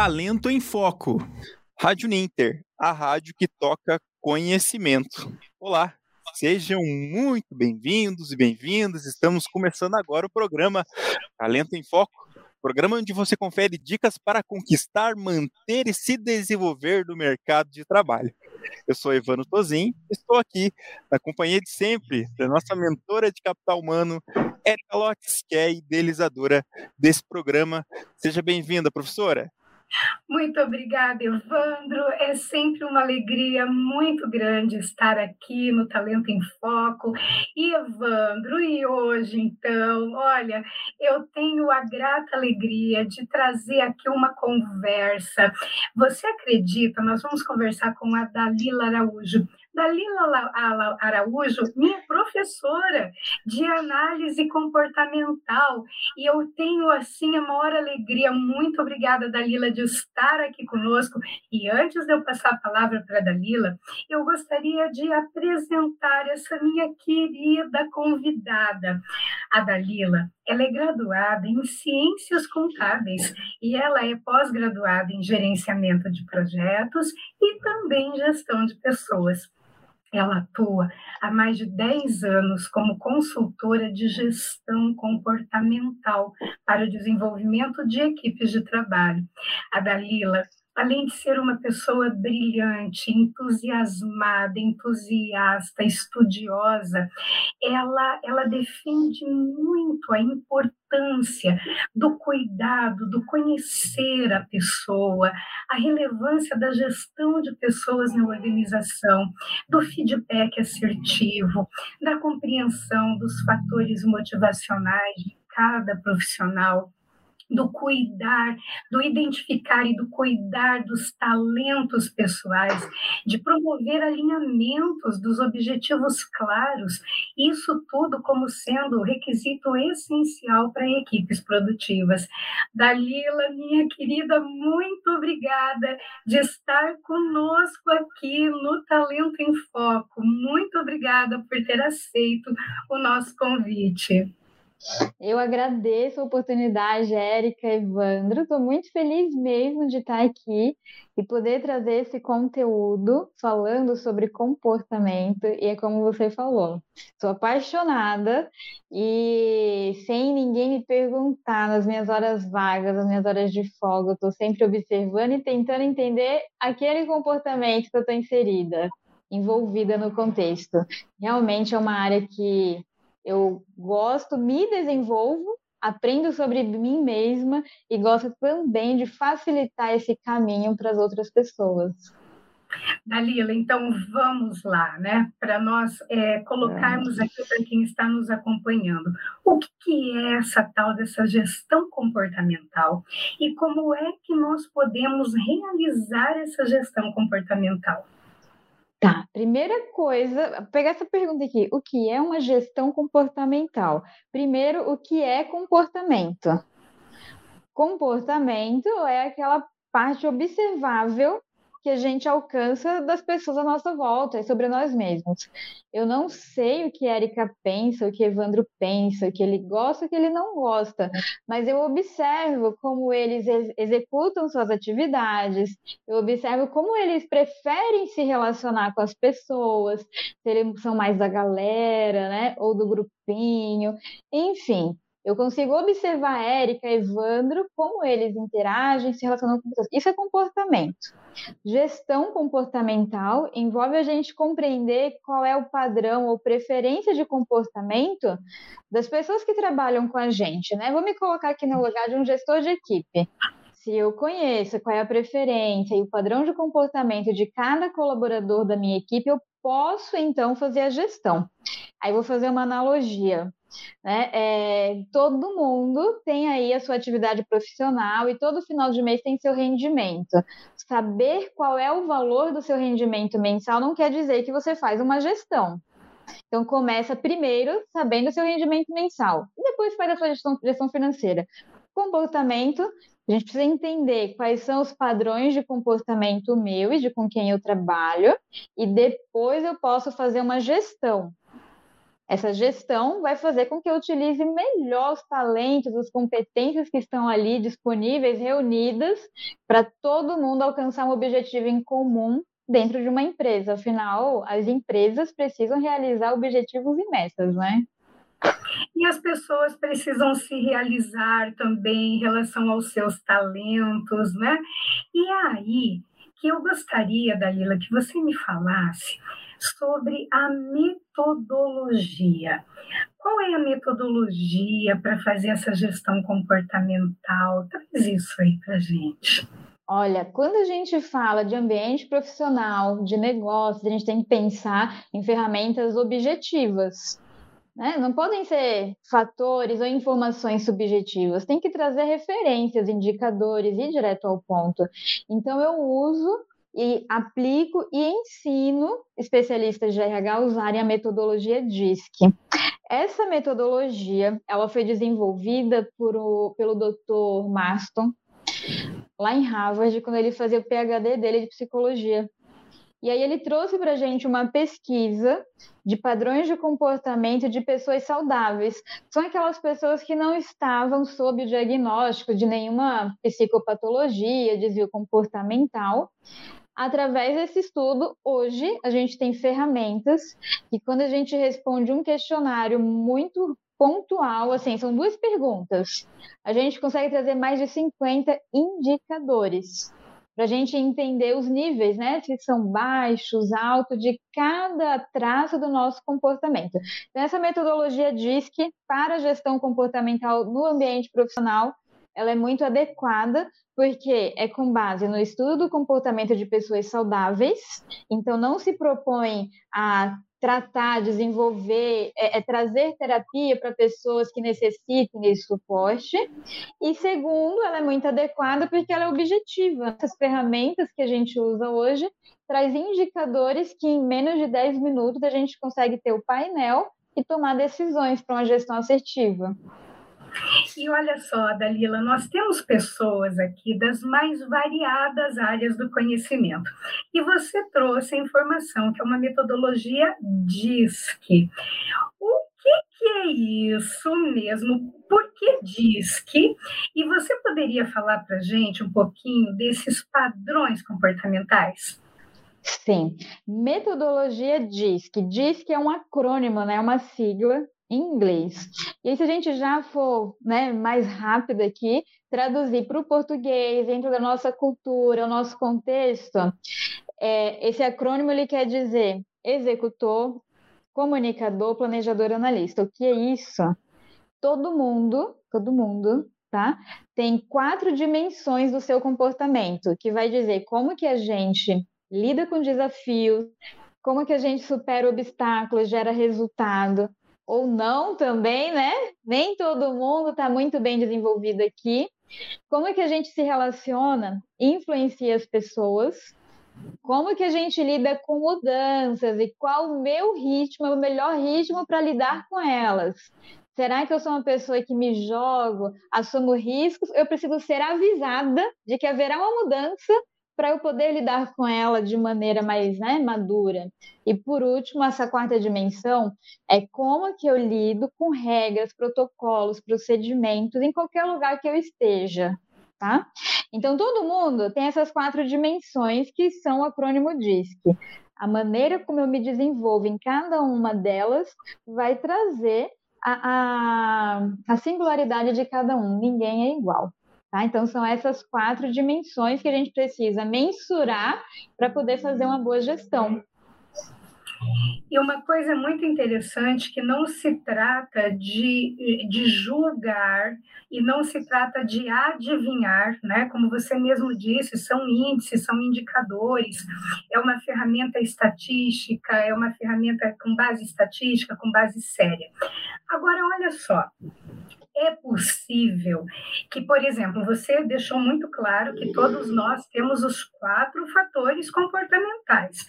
Talento em Foco. Rádio Ninter, a rádio que toca conhecimento. Olá, sejam muito bem-vindos e bem-vindas. Estamos começando agora o programa Talento em Foco, programa onde você confere dicas para conquistar, manter e se desenvolver no mercado de trabalho. Eu sou Ivano Tozin, estou aqui na companhia de sempre da nossa mentora de capital humano, Erika Lotz, que é a idealizadora desse programa. Seja bem-vinda, professora. Muito obrigada, Evandro. É sempre uma alegria muito grande estar aqui no Talento em Foco. E, Evandro, e hoje, então, olha, eu tenho a grata alegria de trazer aqui uma conversa. Você acredita? Nós vamos conversar com a Dalila Araújo. Dalila Araújo, minha professora de análise comportamental, e eu tenho assim a maior alegria. Muito obrigada, Dalila, de estar aqui conosco. E antes de eu passar a palavra para a Dalila, eu gostaria de apresentar essa minha querida convidada, a Dalila. Ela é graduada em Ciências Contábeis e ela é pós-graduada em Gerenciamento de Projetos e também Gestão de Pessoas. Ela atua há mais de 10 anos como consultora de gestão comportamental para o desenvolvimento de equipes de trabalho. A Dalila além de ser uma pessoa brilhante, entusiasmada, entusiasta, estudiosa, ela, ela defende muito a importância do cuidado, do conhecer a pessoa, a relevância da gestão de pessoas na organização, do feedback assertivo, da compreensão dos fatores motivacionais de cada profissional do cuidar, do identificar e do cuidar dos talentos pessoais, de promover alinhamentos dos objetivos claros, isso tudo como sendo requisito essencial para equipes produtivas. Dalila, minha querida, muito obrigada de estar conosco aqui no Talento em Foco. Muito obrigada por ter aceito o nosso convite. Eu agradeço a oportunidade, Érica, Evandro. Estou muito feliz mesmo de estar aqui e poder trazer esse conteúdo falando sobre comportamento. E é como você falou, sou apaixonada e sem ninguém me perguntar nas minhas horas vagas, nas minhas horas de folga, estou sempre observando e tentando entender aquele comportamento que eu estou inserida, envolvida no contexto. Realmente é uma área que eu gosto, me desenvolvo, aprendo sobre mim mesma e gosto também de facilitar esse caminho para as outras pessoas. Dalila, então vamos lá, né? Para nós é, colocarmos aqui para quem está nos acompanhando. O que, que é essa tal dessa gestão comportamental e como é que nós podemos realizar essa gestão comportamental? Tá, primeira coisa, pegar essa pergunta aqui, o que é uma gestão comportamental? Primeiro, o que é comportamento? Comportamento é aquela parte observável que a gente alcança das pessoas à nossa volta, é sobre nós mesmos. Eu não sei o que Erika pensa, o que Evandro pensa, o que ele gosta, o que ele não gosta, mas eu observo como eles ex executam suas atividades, eu observo como eles preferem se relacionar com as pessoas, se eles são mais da galera, né, ou do grupinho, enfim. Eu consigo observar Érica, Evandro, como eles interagem, se relacionam com pessoas. Isso é comportamento. Gestão comportamental envolve a gente compreender qual é o padrão ou preferência de comportamento das pessoas que trabalham com a gente, né? Vou me colocar aqui no lugar de um gestor de equipe. Se eu conheço qual é a preferência e o padrão de comportamento de cada colaborador da minha equipe, eu posso então fazer a gestão. Aí vou fazer uma analogia. Né? É, todo mundo tem aí a sua atividade profissional e todo final de mês tem seu rendimento. Saber qual é o valor do seu rendimento mensal não quer dizer que você faz uma gestão. Então começa primeiro sabendo o seu rendimento mensal e depois faz a sua gestão, gestão financeira. Comportamento, a gente precisa entender quais são os padrões de comportamento meu e de com quem eu trabalho, e depois eu posso fazer uma gestão Essa gestão vai fazer com que eu utilize melhor os talentos, as competências que estão ali disponíveis, reunidas, para todo mundo alcançar um objetivo em comum dentro de uma empresa. Afinal, as empresas precisam realizar objetivos e metas, né? E as pessoas precisam se realizar também em relação aos seus talentos, né? E aí que eu gostaria, Dalila, que você me falasse sobre a metodologia. Qual é a metodologia para fazer essa gestão comportamental? Traz isso aí para gente. Olha, quando a gente fala de ambiente profissional, de negócio, a gente tem que pensar em ferramentas objetivas. Né? Não podem ser fatores ou informações subjetivas, tem que trazer referências, indicadores e direto ao ponto. Então, eu uso e aplico e ensino especialistas de RH a usarem a metodologia DISC. Essa metodologia, ela foi desenvolvida por o, pelo Dr. Marston, lá em Harvard, quando ele fazia o PhD dele de psicologia. E aí ele trouxe para a gente uma pesquisa de padrões de comportamento de pessoas saudáveis. São aquelas pessoas que não estavam sob o diagnóstico de nenhuma psicopatologia, desvio comportamental. Através desse estudo, hoje a gente tem ferramentas que, quando a gente responde um questionário muito pontual, assim, são duas perguntas, a gente consegue trazer mais de 50 indicadores para a gente entender os níveis, né? Se são baixos, altos, de cada traço do nosso comportamento. Então, essa metodologia diz que para a gestão comportamental no ambiente profissional, ela é muito adequada, porque é com base no estudo do comportamento de pessoas saudáveis, então não se propõe a tratar, desenvolver, é, é trazer terapia para pessoas que necessitem desse suporte. E segundo, ela é muito adequada porque ela é objetiva. Essas ferramentas que a gente usa hoje traz indicadores que em menos de 10 minutos a gente consegue ter o painel e tomar decisões para uma gestão assertiva. E olha só, Dalila, nós temos pessoas aqui das mais variadas áreas do conhecimento. E você trouxe a informação, que é uma metodologia DISC. O que, que é isso mesmo? Por que DISC? E você poderia falar para gente um pouquinho desses padrões comportamentais? Sim, metodologia DISC. DISC é um acrônimo, né? uma sigla em inglês. E aí, se a gente já for né, mais rápido aqui, traduzir para o português, dentro da nossa cultura, o nosso contexto, é, esse acrônimo ele quer dizer executor, comunicador, planejador, analista. O que é isso? Todo mundo, todo mundo, tá? Tem quatro dimensões do seu comportamento, que vai dizer como que a gente lida com desafios, como que a gente supera obstáculos, gera resultado, ou não também, né? Nem todo mundo está muito bem desenvolvido aqui. Como é que a gente se relaciona, influencia as pessoas? Como que a gente lida com mudanças e qual o meu ritmo, o melhor ritmo para lidar com elas? Será que eu sou uma pessoa que me jogo, assumo riscos? Eu preciso ser avisada de que haverá uma mudança para eu poder lidar com ela de maneira mais né, madura. E por último, essa quarta dimensão é como que eu lido com regras, protocolos, procedimentos em qualquer lugar que eu esteja. Tá? Então, todo mundo tem essas quatro dimensões que são o acrônimo DISC. A maneira como eu me desenvolvo em cada uma delas vai trazer a, a, a singularidade de cada um. Ninguém é igual. Tá? Então, são essas quatro dimensões que a gente precisa mensurar para poder fazer uma boa gestão. E uma coisa muito interessante que não se trata de, de julgar e não se trata de adivinhar, né? Como você mesmo disse, são índices, são indicadores, é uma ferramenta estatística, é uma ferramenta com base estatística, com base séria. Agora, olha só, é possível que, por exemplo, você deixou muito claro que todos nós temos os quatro fatores comportamentais,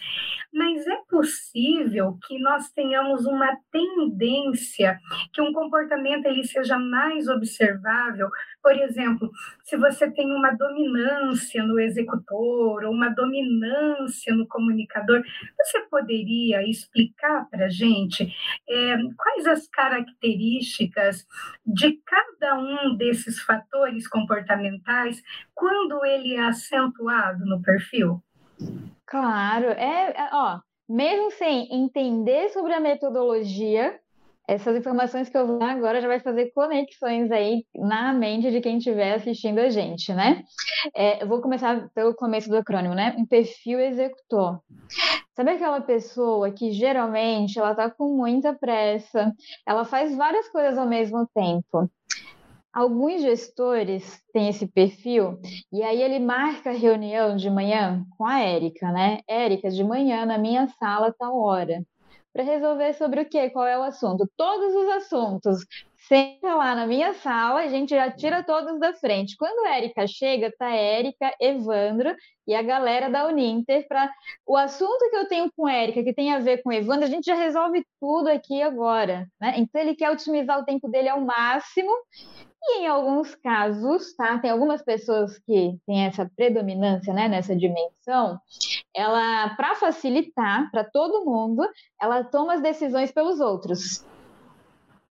mas é possível que nós tenhamos uma tendência que um comportamento ele seja mais observável. Por exemplo, se você tem uma dominância no executor ou uma dominância no comunicador, você poderia explicar para a gente é, quais as características de cada um desses fatores comportamentais quando ele é acentuado no perfil? Claro, é, é ó, mesmo sem entender sobre a metodologia, essas informações que eu vou dar agora já vai fazer conexões aí na mente de quem estiver assistindo a gente, né? É, eu vou começar pelo começo do acrônimo, né? Um perfil executor. Sabe aquela pessoa que geralmente ela tá com muita pressa, ela faz várias coisas ao mesmo tempo. Alguns gestores têm esse perfil e aí ele marca a reunião de manhã com a Érica, né? Érica, de manhã na minha sala tal hora para resolver sobre o quê? Qual é o assunto? Todos os assuntos. Senta lá na minha sala, a gente já tira todos da frente. Quando a Érica chega, tá Érica, Evandro e a galera da Uninter para o assunto que eu tenho com Érica, que tem a ver com Evandro, a gente já resolve tudo aqui agora, né? Então ele quer otimizar o tempo dele ao máximo e em alguns casos, tá? Tem algumas pessoas que têm essa predominância, né, nessa dimensão. Ela, para facilitar para todo mundo, ela toma as decisões pelos outros.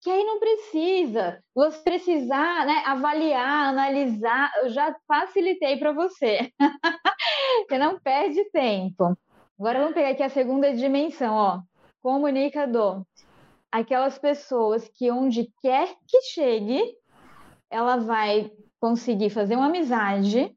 Que aí não precisa. Você precisar, né, avaliar, analisar, eu já facilitei para você. você não perde tempo. Agora vamos pegar aqui a segunda dimensão, ó. Comunicador. Aquelas pessoas que onde quer que chegue, ela vai conseguir fazer uma amizade,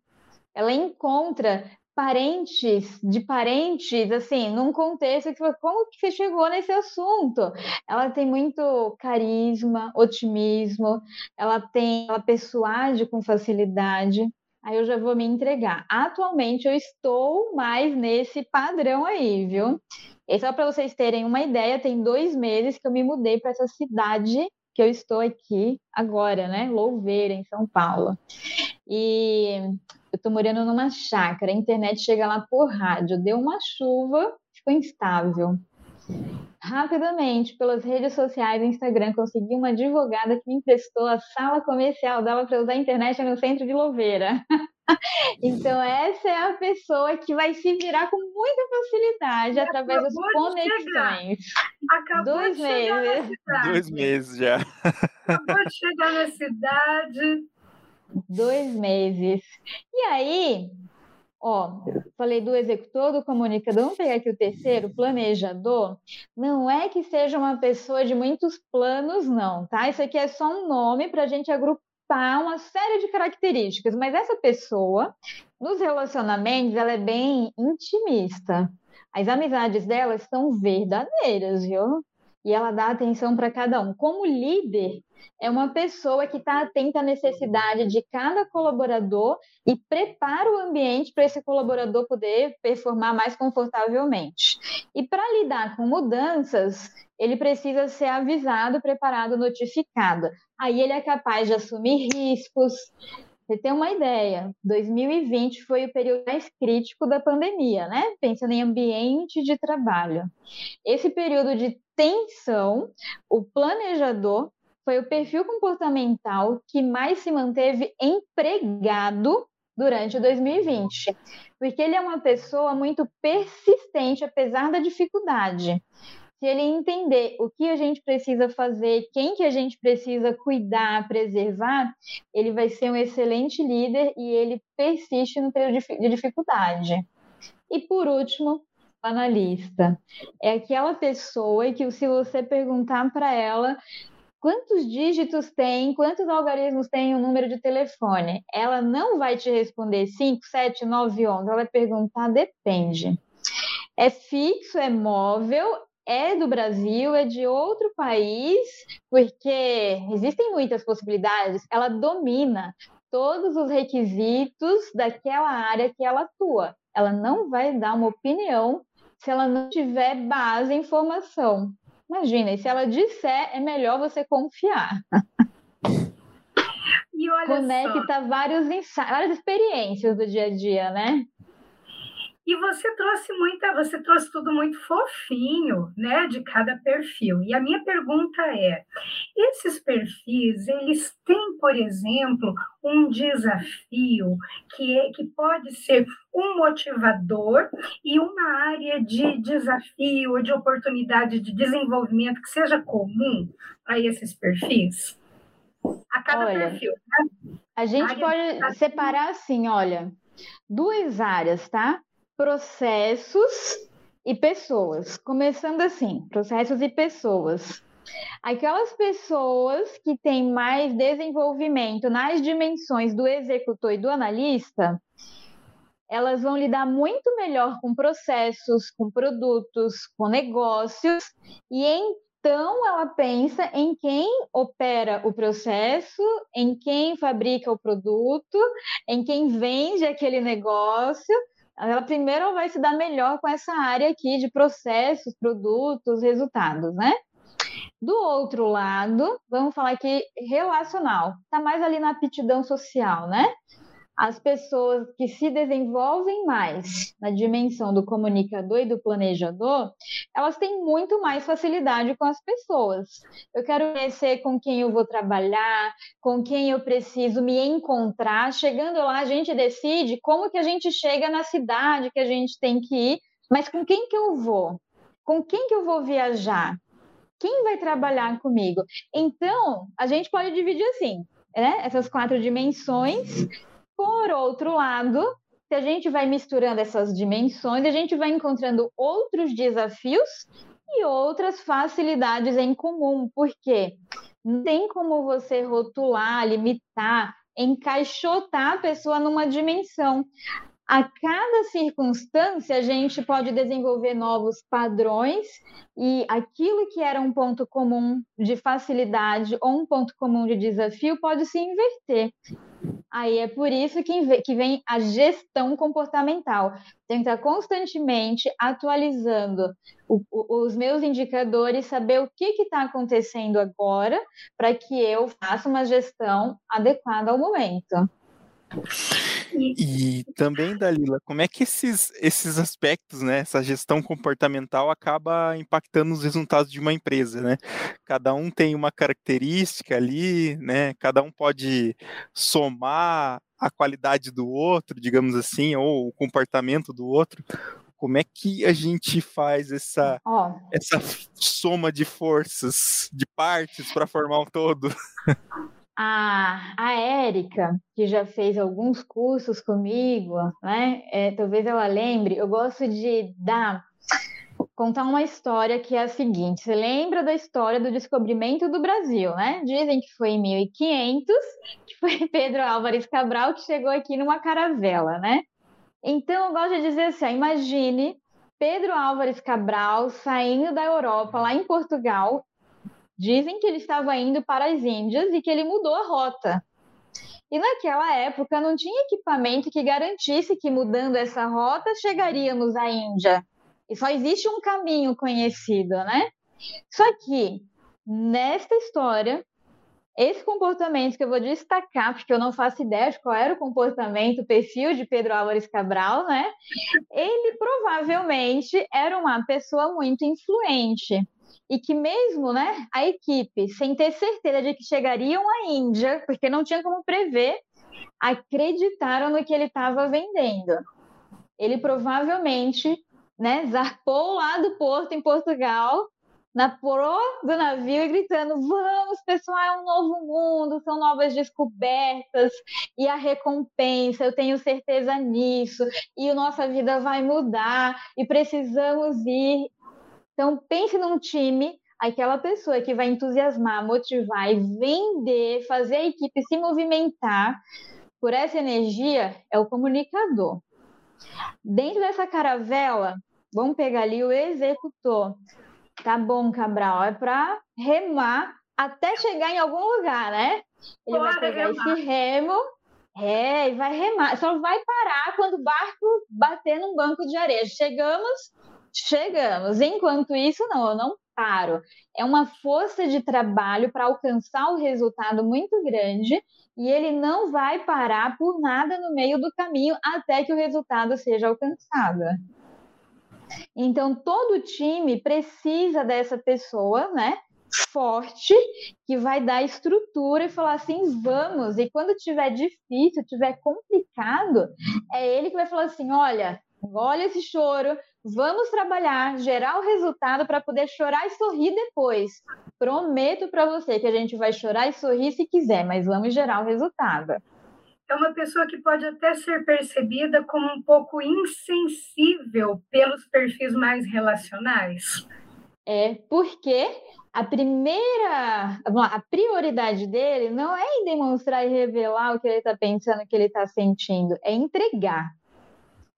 ela encontra parentes de parentes, assim, num contexto que como que você chegou nesse assunto? Ela tem muito carisma, otimismo, ela tem, ela persuade com facilidade. Aí eu já vou me entregar. Atualmente eu estou mais nesse padrão aí, viu? E só para vocês terem uma ideia, tem dois meses que eu me mudei para essa cidade que eu estou aqui agora, né? Louveira, em São Paulo. E eu estou morando numa chácara, a internet chega lá por rádio, deu uma chuva, ficou instável. Rapidamente, pelas redes sociais e Instagram, consegui uma advogada que me emprestou a sala comercial dela para usar a internet no centro de Louveira. então, essa é a pessoa que vai se virar com muita facilidade através das conexões. Acabou Dois de meses. Dois meses já. Acabou de chegar na cidade. Dois meses. E aí, Ó, falei do executor, do comunicador, vamos pegar aqui o terceiro, planejador. Não é que seja uma pessoa de muitos planos, não, tá? Isso aqui é só um nome para a gente agrupar uma série de características, mas essa pessoa, nos relacionamentos, ela é bem intimista. As amizades dela são verdadeiras, viu? E ela dá atenção para cada um. Como líder, é uma pessoa que está atenta à necessidade de cada colaborador e prepara o ambiente para esse colaborador poder performar mais confortavelmente. E para lidar com mudanças, ele precisa ser avisado, preparado, notificado. Aí ele é capaz de assumir riscos. Você tem uma ideia, 2020 foi o período mais crítico da pandemia, né? Pensando em ambiente de trabalho. Esse período de tensão, o planejador foi o perfil comportamental que mais se manteve empregado durante 2020, porque ele é uma pessoa muito persistente apesar da dificuldade. Se ele entender o que a gente precisa fazer, quem que a gente precisa cuidar, preservar, ele vai ser um excelente líder e ele persiste no período de dificuldade. E por último, analista. É aquela pessoa que se você perguntar para ela quantos dígitos tem, quantos algarismos tem o número de telefone. Ela não vai te responder 5, 7, 9, 11. Ela vai perguntar, depende. É fixo, é móvel, é do Brasil, é de outro país, porque existem muitas possibilidades. Ela domina todos os requisitos daquela área que ela atua. Ela não vai dar uma opinião se ela não tiver base em informação. Imagina, e se ela disser, é melhor você confiar. e olha conecta só. vários várias experiências do dia a dia, né? E você trouxe muita, você trouxe tudo muito fofinho, né, de cada perfil. E a minha pergunta é: esses perfis, eles têm, por exemplo, um desafio que é, que pode ser um motivador e uma área de desafio, de oportunidade de desenvolvimento que seja comum a esses perfis? A cada olha, perfil, né? A gente pode separar assim, olha, duas áreas, tá? Processos e pessoas. Começando assim, processos e pessoas. Aquelas pessoas que têm mais desenvolvimento nas dimensões do executor e do analista, elas vão lidar muito melhor com processos, com produtos, com negócios, e então ela pensa em quem opera o processo, em quem fabrica o produto, em quem vende aquele negócio, ela primeiro vai se dar melhor com essa área aqui de processos, produtos, resultados, né? Do outro lado, vamos falar aqui relacional, está mais ali na aptidão social, né? As pessoas que se desenvolvem mais na dimensão do comunicador e do planejador, elas têm muito mais facilidade com as pessoas. Eu quero conhecer com quem eu vou trabalhar, com quem eu preciso me encontrar. Chegando lá, a gente decide como que a gente chega na cidade que a gente tem que ir, mas com quem que eu vou? Com quem que eu vou viajar? Quem vai trabalhar comigo? Então, a gente pode dividir assim, né? Essas quatro dimensões por outro lado, se a gente vai misturando essas dimensões, a gente vai encontrando outros desafios e outras facilidades em comum, porque não tem como você rotular, limitar, encaixotar a pessoa numa dimensão. A cada circunstância, a gente pode desenvolver novos padrões e aquilo que era um ponto comum de facilidade ou um ponto comum de desafio pode se inverter. Aí é por isso que vem a gestão comportamental. Que estar constantemente atualizando o, o, os meus indicadores, saber o que está acontecendo agora, para que eu faça uma gestão adequada ao momento. E também, Dalila, como é que esses, esses aspectos, né, essa gestão comportamental acaba impactando os resultados de uma empresa, né? Cada um tem uma característica ali, né? Cada um pode somar a qualidade do outro, digamos assim, ou o comportamento do outro. Como é que a gente faz essa, oh. essa soma de forças, de partes para formar um todo? A, a Érica, que já fez alguns cursos comigo, né? É, talvez ela lembre, eu gosto de dar contar uma história que é a seguinte: você lembra da história do descobrimento do Brasil, né? Dizem que foi em 1500, que foi Pedro Álvares Cabral que chegou aqui numa caravela, né? Então eu gosto de dizer assim: imagine Pedro Álvares Cabral saindo da Europa, lá em Portugal, Dizem que ele estava indo para as Índias e que ele mudou a rota. E naquela época não tinha equipamento que garantisse que mudando essa rota chegaríamos à Índia. E só existe um caminho conhecido, né? Só que nesta história, esse comportamento que eu vou destacar, porque eu não faço ideia de qual era o comportamento, o perfil de Pedro Álvares Cabral, né? Ele provavelmente era uma pessoa muito influente e que mesmo né, a equipe, sem ter certeza de que chegariam à Índia, porque não tinha como prever, acreditaram no que ele estava vendendo. Ele provavelmente né, zarpou lá do porto em Portugal, na proa do navio e gritando: Vamos, pessoal, é um novo mundo, são novas descobertas e a recompensa, eu tenho certeza nisso, e a nossa vida vai mudar e precisamos ir. Então, pense num time, aquela pessoa que vai entusiasmar, motivar e vender, fazer a equipe se movimentar por essa energia é o comunicador. Dentro dessa caravela, vamos pegar ali o executor. Tá bom, Cabral, é para remar até chegar em algum lugar, né? Ele Bora vai pegar remar. esse remo, é, e vai remar. Só vai parar quando o barco bater num banco de areia. Chegamos, chegamos. Enquanto isso, não, eu não paro. É uma força de trabalho para alcançar o resultado muito grande e ele não vai parar por nada no meio do caminho até que o resultado seja alcançado. Então, todo time precisa dessa pessoa, né? Forte, que vai dar estrutura e falar assim: vamos. E quando tiver difícil, tiver complicado, é ele que vai falar assim: olha, olha esse choro, vamos trabalhar, gerar o resultado para poder chorar e sorrir depois. Prometo para você que a gente vai chorar e sorrir se quiser, mas vamos gerar o resultado é uma pessoa que pode até ser percebida como um pouco insensível pelos perfis mais relacionais. É porque a primeira, a prioridade dele não é em demonstrar e revelar o que ele está pensando, o que ele está sentindo, é entregar.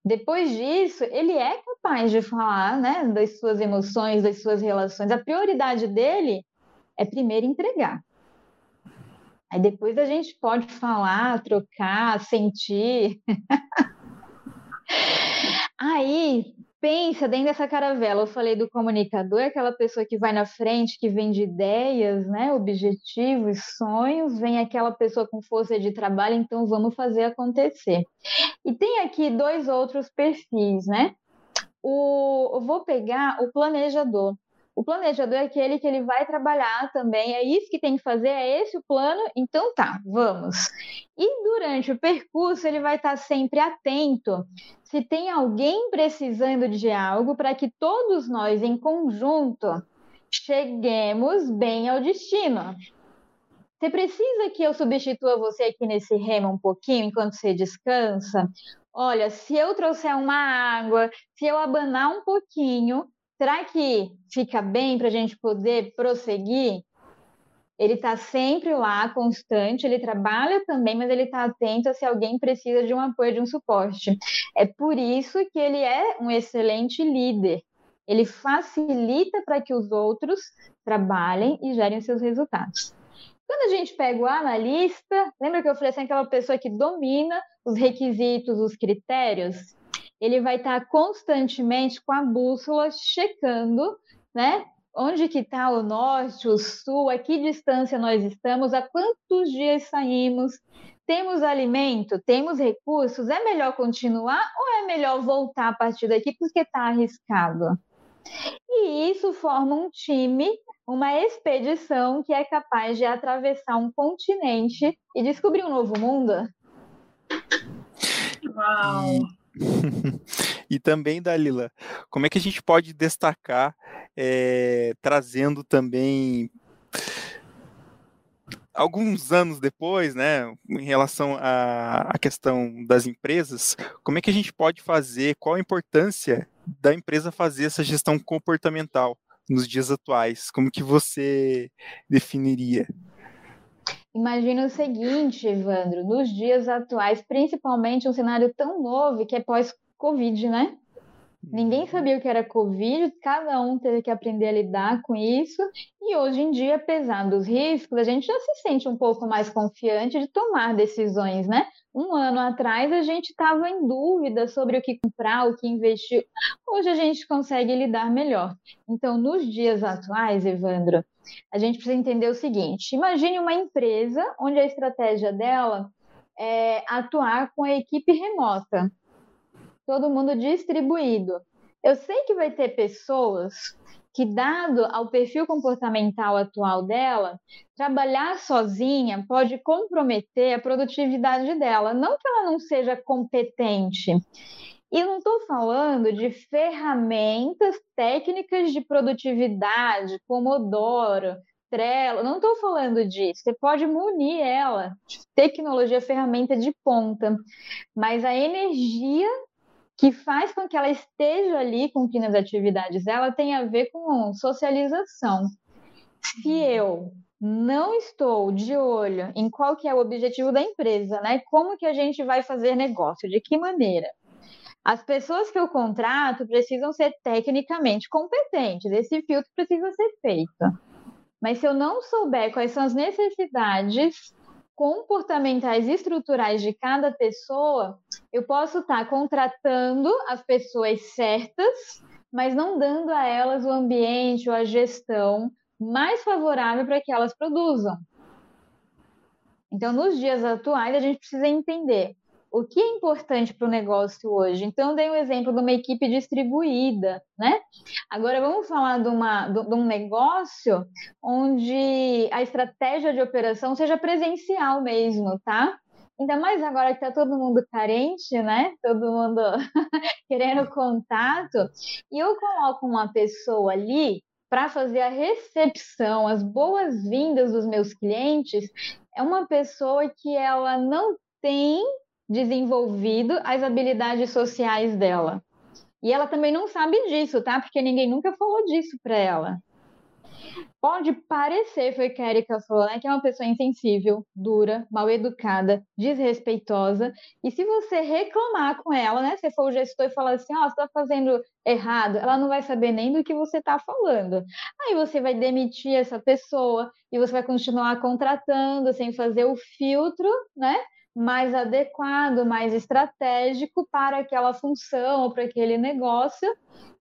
Depois disso, ele é capaz de falar, né, das suas emoções, das suas relações. A prioridade dele é primeiro entregar. Aí depois a gente pode falar, trocar, sentir. Aí pensa dentro dessa caravela. Eu falei do comunicador, aquela pessoa que vai na frente, que vende ideias, né, objetivos, sonhos. Vem aquela pessoa com força de trabalho, então vamos fazer acontecer. E tem aqui dois outros perfis, né? O, eu vou pegar o planejador. O planejador é aquele que ele vai trabalhar também, é isso que tem que fazer, é esse o plano, então tá, vamos. E durante o percurso ele vai estar sempre atento se tem alguém precisando de algo para que todos nós em conjunto cheguemos bem ao destino. Você precisa que eu substitua você aqui nesse remo um pouquinho enquanto você descansa? Olha, se eu trouxer uma água, se eu abanar um pouquinho, Será que fica bem para a gente poder prosseguir? Ele está sempre lá, constante, ele trabalha também, mas ele está atento a se alguém precisa de um apoio, de um suporte. É por isso que ele é um excelente líder. Ele facilita para que os outros trabalhem e gerem seus resultados. Quando a gente pega o analista, lembra que eu falei assim, aquela pessoa que domina os requisitos, os critérios? Ele vai estar constantemente com a bússola checando, né? Onde que está o norte, o sul, a que distância nós estamos, a quantos dias saímos, temos alimento, temos recursos, é melhor continuar ou é melhor voltar a partir daqui porque está arriscado? E isso forma um time, uma expedição que é capaz de atravessar um continente e descobrir um novo mundo. Uau! e também, Dalila, como é que a gente pode destacar, é, trazendo também alguns anos depois, né, em relação à, questão das empresas, como é que a gente pode fazer, qual a importância da empresa fazer essa gestão comportamental nos dias atuais? Como que você definiria? Imagina o seguinte, Evandro, nos dias atuais, principalmente um cenário tão novo que é pós-Covid, né? Ninguém uhum. sabia o que era Covid, cada um teve que aprender a lidar com isso, e hoje em dia, apesar dos riscos, a gente já se sente um pouco mais confiante de tomar decisões, né? Um ano atrás a gente estava em dúvida sobre o que comprar, o que investir. Hoje a gente consegue lidar melhor. Então, nos dias atuais, Evandro, a gente precisa entender o seguinte: imagine uma empresa onde a estratégia dela é atuar com a equipe remota, todo mundo distribuído. Eu sei que vai ter pessoas que, dado ao perfil comportamental atual dela, trabalhar sozinha pode comprometer a produtividade dela. Não que ela não seja competente, e não estou falando de ferramentas técnicas de produtividade, Pomodoro, Trello, não estou falando disso. Você pode munir ela de tecnologia, ferramenta de ponta, mas a energia que faz com que ela esteja ali cumprindo as atividades dela tem a ver com socialização. Se uhum. eu não estou de olho em qual que é o objetivo da empresa, né? Como que a gente vai fazer negócio, de que maneira? As pessoas que eu contrato precisam ser tecnicamente competentes, esse filtro precisa ser feito. Mas se eu não souber quais são as necessidades comportamentais e estruturais de cada pessoa, eu posso estar contratando as pessoas certas, mas não dando a elas o ambiente ou a gestão mais favorável para que elas produzam. Então, nos dias atuais, a gente precisa entender o que é importante para o negócio hoje. Então, dei um exemplo de uma equipe distribuída, né? Agora, vamos falar de, uma, de, um negócio onde a estratégia de operação seja presencial mesmo, tá? Ainda mais agora que está todo mundo carente, né? Todo mundo querendo contato. E eu coloco uma pessoa ali para fazer a recepção, as boas-vindas dos meus clientes, é uma pessoa que ela não tem desenvolvido as habilidades sociais dela. E ela também não sabe disso, tá? Porque ninguém nunca falou disso para ela. Pode parecer, foi que a Erika falou, né? Que é uma pessoa insensível, dura, mal educada, desrespeitosa. E se você reclamar com ela, né? Se for o gestor e falar assim, ó, oh, você está fazendo errado, ela não vai saber nem do que você está falando. Aí você vai demitir essa pessoa e você vai continuar contratando sem fazer o filtro, né? Mais adequado, mais estratégico para aquela função ou para aquele negócio.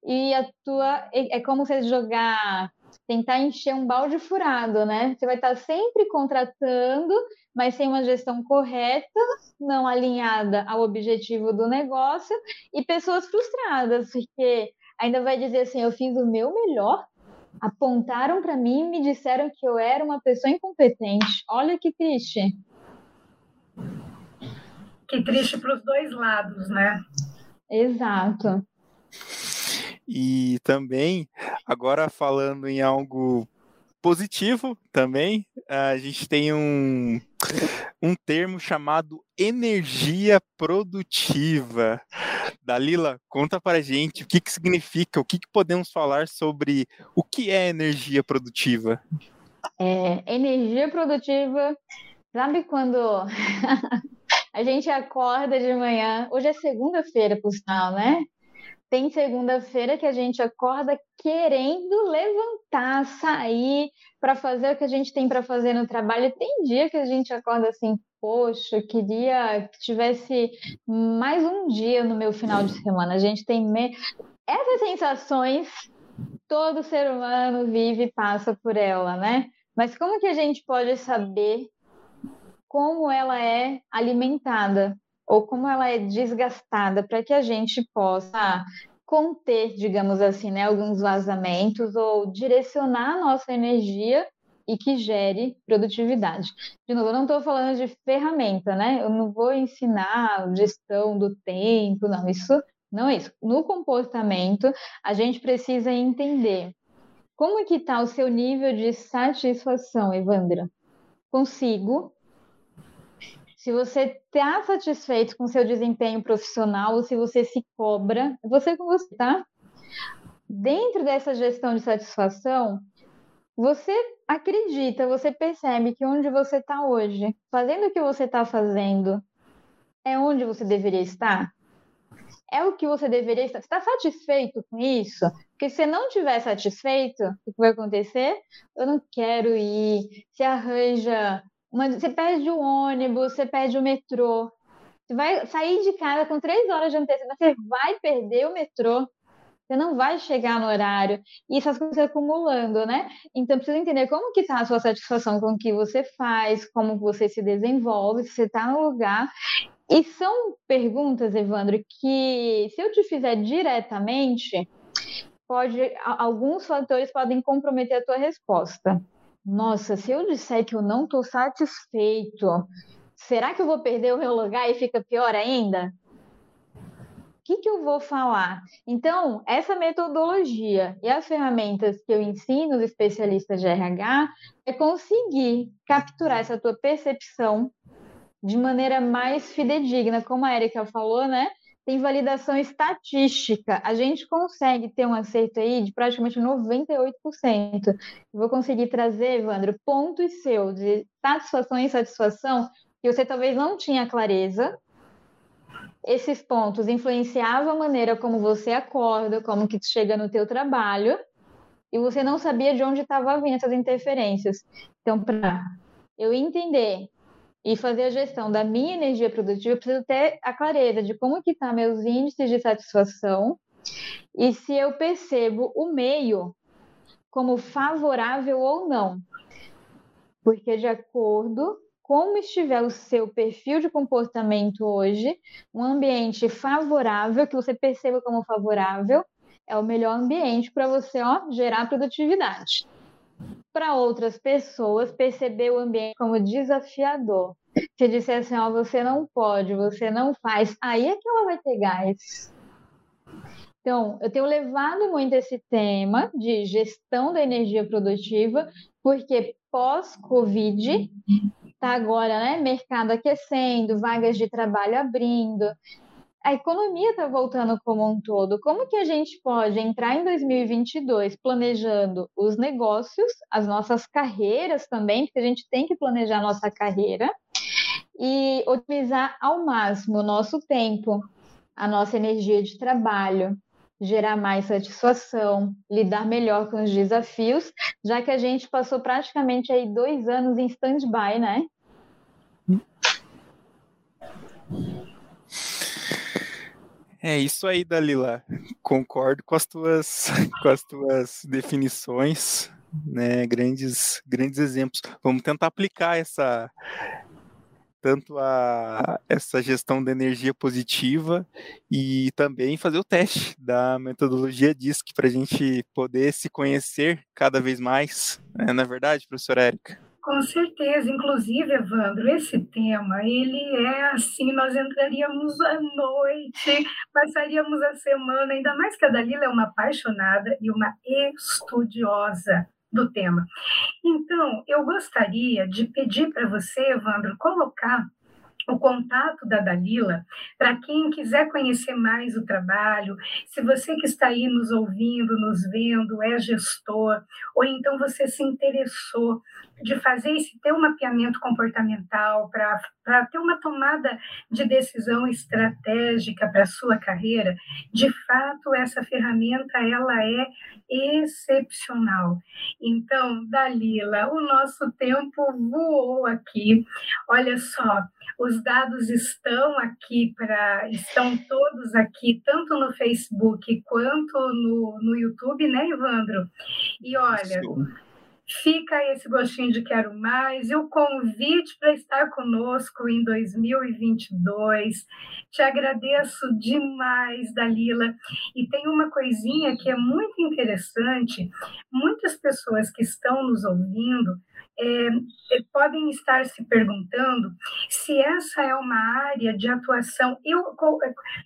E a tua é, como você jogar tentar encher um balde furado, né? Você vai estar sempre contratando, mas sem uma gestão correta, não alinhada ao objetivo do negócio, e pessoas frustradas, porque ainda vai dizer assim: eu fiz o meu melhor, apontaram para mim e me disseram que eu era uma pessoa incompetente. Olha que triste. Que triste para os dois lados, né? Exato. E também, agora falando em algo positivo também, a gente tem um, um termo chamado energia produtiva. Dalila, conta para gente o que, que significa, o que, que podemos falar sobre o que é energia produtiva. É, energia produtiva, sabe quando A gente acorda de manhã. Hoje é segunda-feira, por sinal, né? Tem segunda-feira que a gente acorda querendo levantar, sair para fazer o que a gente tem para fazer no trabalho. Tem dia que a gente acorda assim, poxa, queria que tivesse mais um dia no meu final de semana. A gente tem me... essas sensações, todo ser humano vive e passa por ela, né? Mas como que a gente pode saber como ela é alimentada ou como ela é desgastada para que a gente possa conter, digamos assim, né, alguns vazamentos ou direcionar a nossa energia e que gere produtividade. De novo, eu não estou falando de ferramenta, né? Eu não vou ensinar gestão do tempo, não. Isso não é isso. No comportamento, a gente precisa entender como é que está o seu nível de satisfação, Evandra. Consigo se você está satisfeito com seu desempenho profissional ou se você se cobra, você com você, tá? Dentro dessa gestão de satisfação, você acredita, você percebe que onde você está hoje, fazendo o que você está fazendo, é onde você deveria estar? É o que você deveria estar? Você está satisfeito com isso? Porque se não estiver satisfeito, o que vai acontecer? Eu não quero ir. Se arranja uma, você perde o ônibus, você perde o metrô. Você vai sair de casa com três horas de antecedência, você vai perder o metrô. Você não vai chegar no horário. E essas coisas acumulando, né? Então, precisa entender como que está a sua satisfação com o que você faz, como você se desenvolve, se você está no lugar. E são perguntas, Evandro, que se eu te fizer diretamente, pode alguns fatores podem comprometer a tua resposta. Nossa, se eu disser que eu não estou satisfeito, será que eu vou perder o meu lugar e fica pior ainda? O que, que eu vou falar? Então, essa metodologia e as ferramentas que eu ensino os especialistas de RH é conseguir capturar essa tua percepção de maneira mais fidedigna, como a Erika falou, né? Tem validação estatística. A gente consegue ter um acerto aí de praticamente 98%. vou conseguir trazer, Evandro, pontos seus de satisfação e insatisfação que você talvez não tinha clareza. Esses pontos influenciavam a maneira como você acorda, como que chega no teu trabalho, e você não sabia de onde estavam vindo essas interferências. Então, para eu entender e fazer a gestão da minha energia produtiva, eu preciso ter a clareza de como que está meus índices de satisfação e se eu percebo o meio como favorável ou não. Porque, de acordo como estiver o seu perfil de comportamento hoje, um ambiente favorável, que você perceba como favorável, é o melhor ambiente para você ó, gerar produtividade. Para outras pessoas, perceber o ambiente como desafiador. Se disser assim, ó, você não pode, você não faz, aí é que ela vai ter gás. Então, eu tenho levado muito esse tema de gestão da energia produtiva, porque pós-Covid, está agora, né, mercado aquecendo, vagas de trabalho abrindo, a economia está voltando como um todo. Como que a gente pode entrar em 2022 planejando os negócios, as nossas carreiras também, porque a gente tem que planejar a nossa carreira e otimizar ao máximo o nosso tempo, a nossa energia de trabalho, gerar mais satisfação, lidar melhor com os desafios, já que a gente passou praticamente aí dois anos em stand-by, né? É isso aí, Dalila. Concordo com as tuas, com as tuas definições, né? Grandes, grandes exemplos. Vamos tentar aplicar essa tanto a essa gestão da energia positiva e também fazer o teste da metodologia DISC para a gente poder se conhecer cada vez mais. Né? Não é verdade, professora Érica? Com certeza, inclusive, Evandro, esse tema, ele é assim, nós entraríamos à noite, passaríamos a semana, ainda mais que a Dalila é uma apaixonada e uma estudiosa do tema. Então, eu gostaria de pedir para você, Evandro, colocar o contato da Dalila para quem quiser conhecer mais o trabalho. Se você que está aí nos ouvindo, nos vendo, é gestor, ou então você se interessou de fazer esse ter um mapeamento comportamental para ter uma tomada de decisão estratégica para a sua carreira, de fato essa ferramenta ela é excepcional. Então, Dalila, o nosso tempo voou aqui. Olha só, os dados estão aqui para estão todos aqui, tanto no Facebook quanto no, no YouTube, né, Evandro? E olha, Fica esse gostinho de quero mais e o convite para estar conosco em 2022. Te agradeço demais, Dalila. E tem uma coisinha que é muito interessante: muitas pessoas que estão nos ouvindo é, é podem estar se perguntando se essa é uma área de atuação. Eu,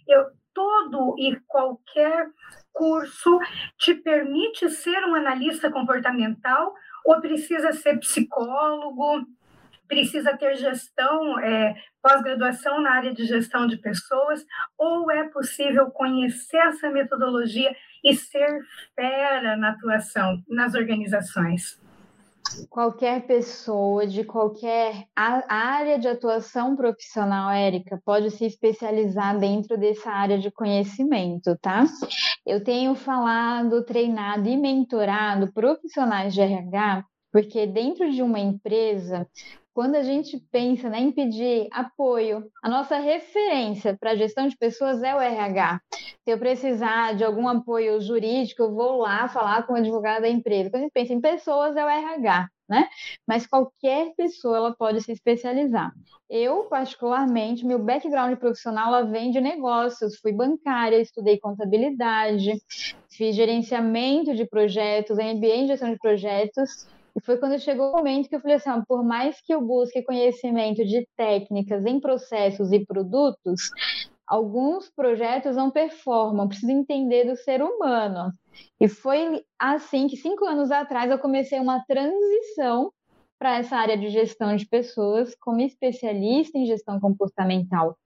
eu todo e qualquer curso te permite ser um analista comportamental ou precisa ser psicólogo, precisa ter gestão, é, pós-graduação na área de gestão de pessoas, ou é possível conhecer essa metodologia e ser fera na atuação nas organizações? Qualquer pessoa de qualquer área de atuação profissional, Érica, pode se especializar dentro dessa área de conhecimento, tá? Eu tenho falado, treinado e mentorado profissionais de RH, porque dentro de uma empresa, quando a gente pensa né, em pedir apoio, a nossa referência para a gestão de pessoas é o RH. Se eu precisar de algum apoio jurídico, eu vou lá falar com o advogado da empresa. Quando a gente pensa em pessoas, é o RH. Né? Mas qualquer pessoa ela pode se especializar. Eu, particularmente, meu background profissional ela vem de negócios, fui bancária, estudei contabilidade, fiz gerenciamento de projetos, MBA em gestão de projetos e foi quando chegou o momento que eu falei assim: por mais que eu busque conhecimento de técnicas em processos e produtos, alguns projetos não performam, preciso entender do ser humano. E foi assim que cinco anos atrás eu comecei uma transição para essa área de gestão de pessoas como especialista em gestão comportamental.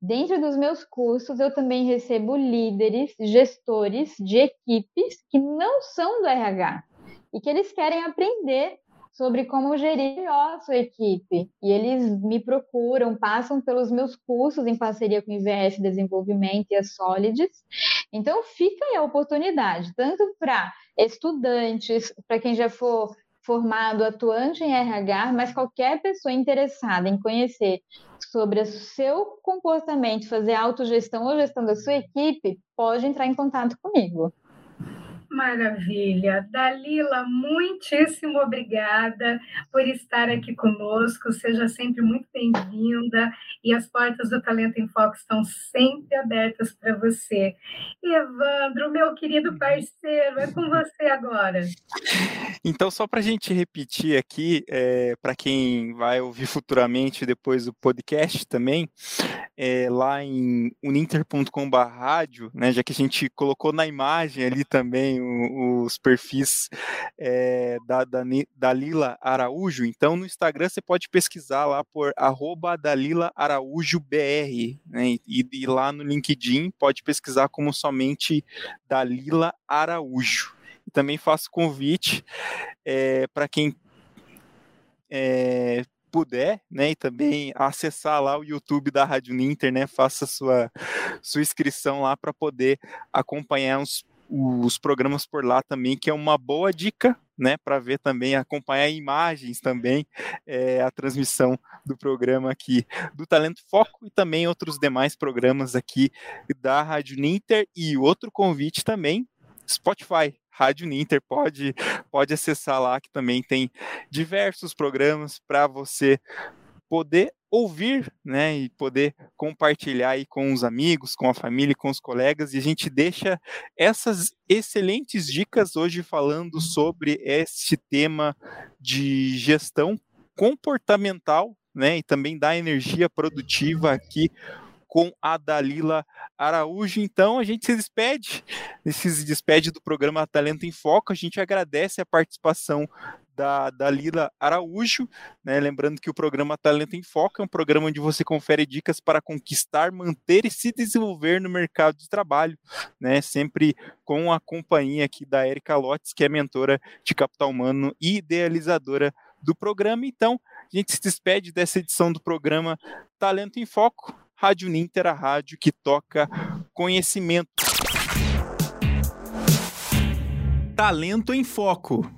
Dentro dos meus cursos, eu também recebo líderes, gestores de equipes que não são do RH e que eles querem aprender sobre como gerir melhor a sua equipe. E eles me procuram, passam pelos meus cursos em parceria com o IVS Desenvolvimento e a Solids. Então, fica aí a oportunidade, tanto para estudantes, para quem já for formado, atuante em RH, mas qualquer pessoa interessada em conhecer sobre o seu comportamento, fazer autogestão ou gestão da sua equipe, pode entrar em contato comigo. Maravilha. Dalila, muitíssimo obrigada por estar aqui conosco. Seja sempre muito bem-vinda e as portas do Talento em Foco estão sempre abertas para você. Evandro, meu querido parceiro, é com você agora. Então, só para a gente repetir aqui, é, para quem vai ouvir futuramente depois do podcast também, é, lá em uninter.com.br, né, já que a gente colocou na imagem ali também os perfis é, da, da, da Lila Araújo. Então, no Instagram você pode pesquisar lá por arroba Dalila Araújo BR. Né? E, e, lá no LinkedIn pode pesquisar como somente Dalila Araújo. E também faço convite é, para quem é, puder, né, e também acessar lá o YouTube da Rádio Ninter, né, faça sua sua inscrição lá para poder acompanhar os os programas por lá também, que é uma boa dica, né, para ver também, acompanhar imagens também, é, a transmissão do programa aqui do Talento Foco e também outros demais programas aqui da Rádio Ninter. E outro convite também, Spotify, Rádio Ninter, pode, pode acessar lá que também tem diversos programas para você poder ouvir, né, e poder compartilhar aí com os amigos, com a família, com os colegas, e a gente deixa essas excelentes dicas hoje falando sobre esse tema de gestão comportamental, né, e também da energia produtiva aqui com a Dalila Araújo. Então a gente se despede, se despede do programa Talento em Foco. A gente agradece a participação da, da Lila Araújo, né? Lembrando que o programa Talento em Foco é um programa onde você confere dicas para conquistar, manter e se desenvolver no mercado de trabalho, né? Sempre com a companhia aqui da Erika Lotes, que é mentora de capital humano e idealizadora do programa. Então, a gente se despede dessa edição do programa Talento em Foco. Rádio Ninter, a rádio que toca conhecimento. Talento em Foco.